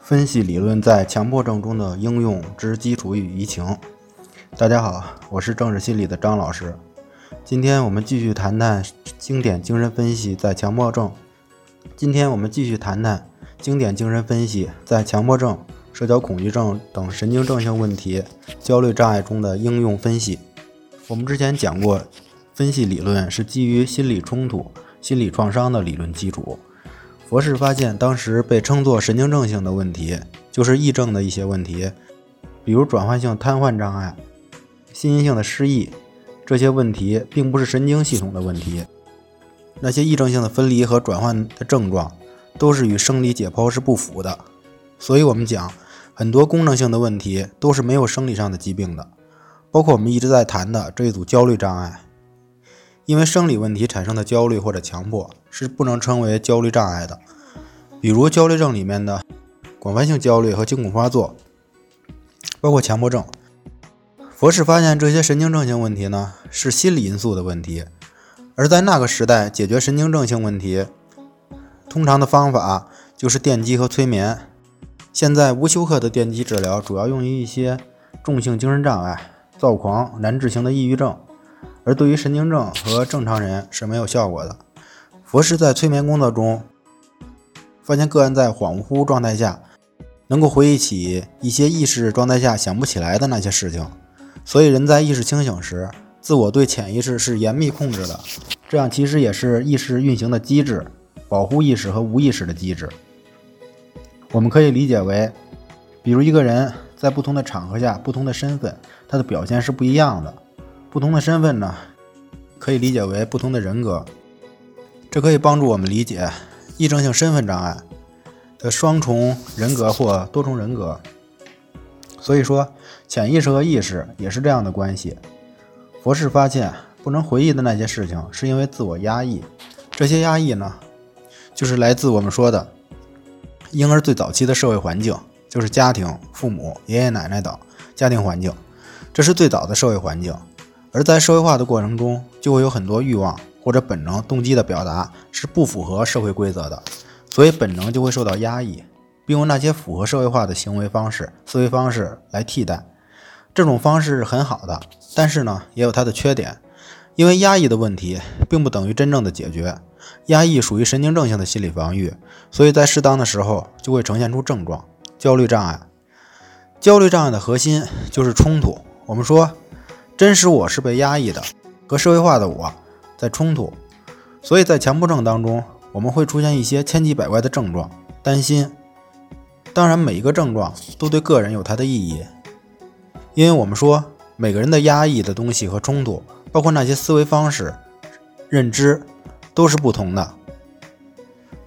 分析理论在强迫症中的应用之基础与移情。大家好，我是政治心理的张老师。今天我们继续谈谈经典精神分析在强迫症。今天我们继续谈谈经典精神分析在强迫症、社交恐惧症等神经症性问题、焦虑障碍中的应用分析。我们之前讲过，分析理论是基于心理冲突、心理创伤的理论基础。佛氏发现，当时被称作神经症性的问题，就是癔症的一些问题，比如转换性瘫痪障碍、心因性的失忆，这些问题并不是神经系统的问题。那些癔症性的分离和转换的症状，都是与生理解剖是不符的。所以，我们讲很多功能性的问题都是没有生理上的疾病的，包括我们一直在谈的这一组焦虑障碍。因为生理问题产生的焦虑或者强迫是不能称为焦虑障碍的，比如焦虑症里面的广泛性焦虑和惊恐发作，包括强迫症。佛氏发现这些神经症性问题呢是心理因素的问题，而在那个时代解决神经症性问题，通常的方法就是电击和催眠。现在无休克的电击治疗主要用于一些重性精神障碍、躁狂、难治型的抑郁症。而对于神经症和正常人是没有效果的。佛师在催眠工作中发现，个案在恍惚状态下能够回忆起一些意识状态下想不起来的那些事情。所以，人在意识清醒时，自我对潜意识是严密控制的，这样其实也是意识运行的机制，保护意识和无意识的机制。我们可以理解为，比如一个人在不同的场合下、不同的身份，他的表现是不一样的。不同的身份呢，可以理解为不同的人格，这可以帮助我们理解癔症性身份障碍的双重人格或多重人格。所以说，潜意识和意识也是这样的关系。博士发现，不能回忆的那些事情，是因为自我压抑。这些压抑呢，就是来自我们说的婴儿最早期的社会环境，就是家庭、父母、爷爷奶奶等家庭环境，这是最早的社会环境。而在社会化的过程中，就会有很多欲望或者本能动机的表达是不符合社会规则的，所以本能就会受到压抑，并用那些符合社会化的行为方式、思维方式来替代。这种方式是很好的，但是呢，也有它的缺点，因为压抑的问题并不等于真正的解决。压抑属于神经症性的心理防御，所以在适当的时候就会呈现出症状。焦虑障碍，焦虑障碍的核心就是冲突。我们说。真实我是被压抑的，和社会化的我在冲突，所以在强迫症当中，我们会出现一些千奇百怪的症状，担心。当然，每一个症状都对个人有它的意义，因为我们说每个人的压抑的东西和冲突，包括那些思维方式、认知，都是不同的。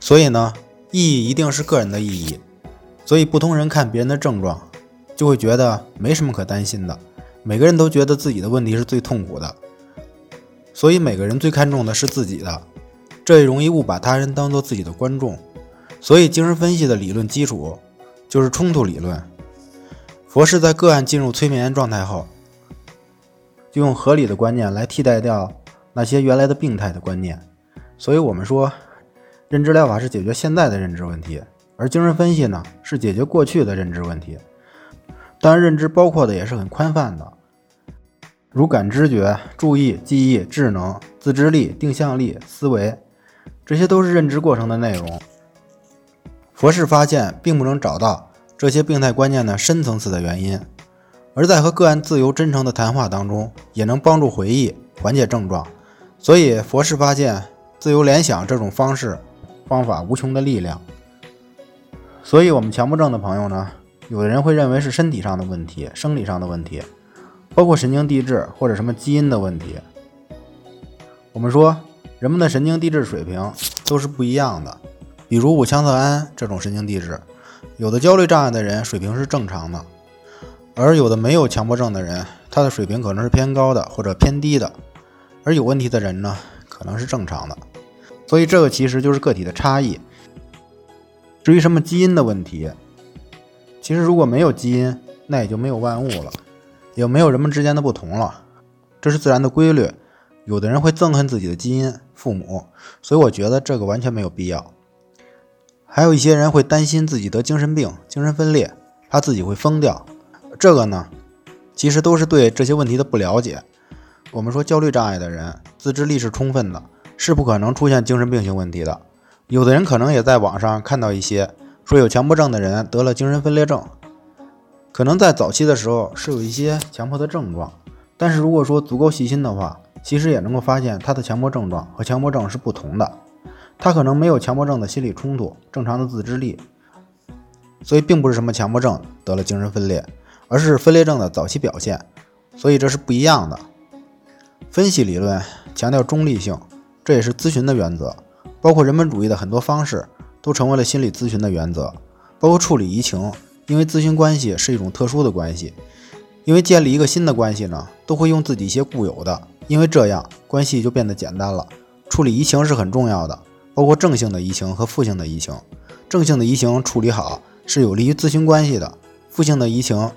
所以呢，意义一定是个人的意义。所以不同人看别人的症状，就会觉得没什么可担心的。每个人都觉得自己的问题是最痛苦的，所以每个人最看重的是自己的，这也容易误把他人当做自己的观众。所以精神分析的理论基础就是冲突理论。佛是在个案进入催眠状态后，就用合理的观念来替代掉那些原来的病态的观念。所以我们说，认知疗法是解决现在的认知问题，而精神分析呢是解决过去的认知问题。当然，认知包括的也是很宽泛的，如感知觉、注意、记忆、智能、自制力、定向力、思维，这些都是认知过程的内容。佛氏发现并不能找到这些病态观念的深层次的原因，而在和个案自由真诚的谈话当中，也能帮助回忆、缓解症状。所以，佛氏发现自由联想这种方式方法无穷的力量。所以，我们强迫症的朋友呢？有的人会认为是身体上的问题、生理上的问题，包括神经递质或者什么基因的问题。我们说，人们的神经递质水平都是不一样的。比如五羟色胺这种神经递质，有的焦虑障碍的人水平是正常的，而有的没有强迫症的人，他的水平可能是偏高的或者偏低的。而有问题的人呢，可能是正常的。所以这个其实就是个体的差异。至于什么基因的问题，其实，如果没有基因，那也就没有万物了，也没有人们之间的不同了。这是自然的规律。有的人会憎恨自己的基因、父母，所以我觉得这个完全没有必要。还有一些人会担心自己得精神病、精神分裂，怕自己会疯掉。这个呢，其实都是对这些问题的不了解。我们说焦虑障碍的人自制力是充分的，是不可能出现精神病性问题的。有的人可能也在网上看到一些说有强迫症的人得了精神分裂症，可能在早期的时候是有一些强迫的症状，但是如果说足够细心的话，其实也能够发现他的强迫症状和强迫症是不同的。他可能没有强迫症的心理冲突，正常的自制力，所以并不是什么强迫症得了精神分裂，而是分裂症的早期表现，所以这是不一样的。分析理论强调中立性，这也是咨询的原则。包括人本主义的很多方式都成为了心理咨询的原则，包括处理移情，因为咨询关系是一种特殊的关系，因为建立一个新的关系呢，都会用自己一些固有的，因为这样关系就变得简单了。处理移情是很重要的，包括正性的移情和负性的移情。正性的移情处理好是有利于咨询关系的，负性的移情，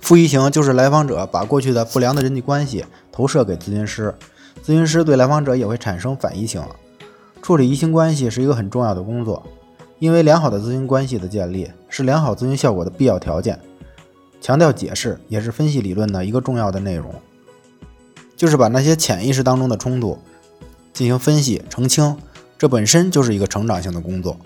负移情就是来访者把过去的不良的人际关系投射给咨询师，咨询师对来访者也会产生反移情。处理移情关系是一个很重要的工作，因为良好的咨询关系的建立是良好咨询效果的必要条件。强调解释也是分析理论的一个重要的内容，就是把那些潜意识当中的冲突进行分析澄清，这本身就是一个成长性的工作。